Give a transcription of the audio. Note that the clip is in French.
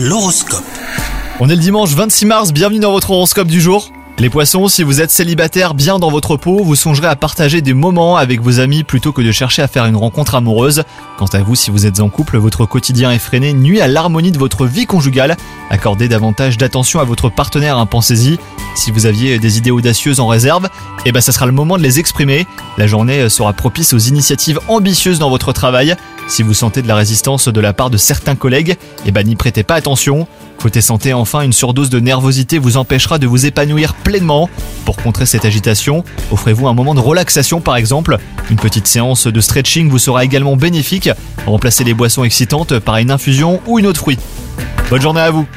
L'horoscope. On est le dimanche 26 mars, bienvenue dans votre horoscope du jour. Les poissons, si vous êtes célibataire bien dans votre peau, vous songerez à partager des moments avec vos amis plutôt que de chercher à faire une rencontre amoureuse. Quant à vous, si vous êtes en couple, votre quotidien effréné nuit à l'harmonie de votre vie conjugale. Accordez davantage d'attention à votre partenaire, hein, pensez-y. Si vous aviez des idées audacieuses en réserve, eh ben ça sera le moment de les exprimer. La journée sera propice aux initiatives ambitieuses dans votre travail. Si vous sentez de la résistance de la part de certains collègues, eh ben n'y prêtez pas attention. Côté santé, enfin, une surdose de nervosité vous empêchera de vous épanouir pleinement. Pour contrer cette agitation, offrez-vous un moment de relaxation par exemple. Une petite séance de stretching vous sera également bénéfique. Remplacez les boissons excitantes par une infusion ou une autre fruit. Bonne journée à vous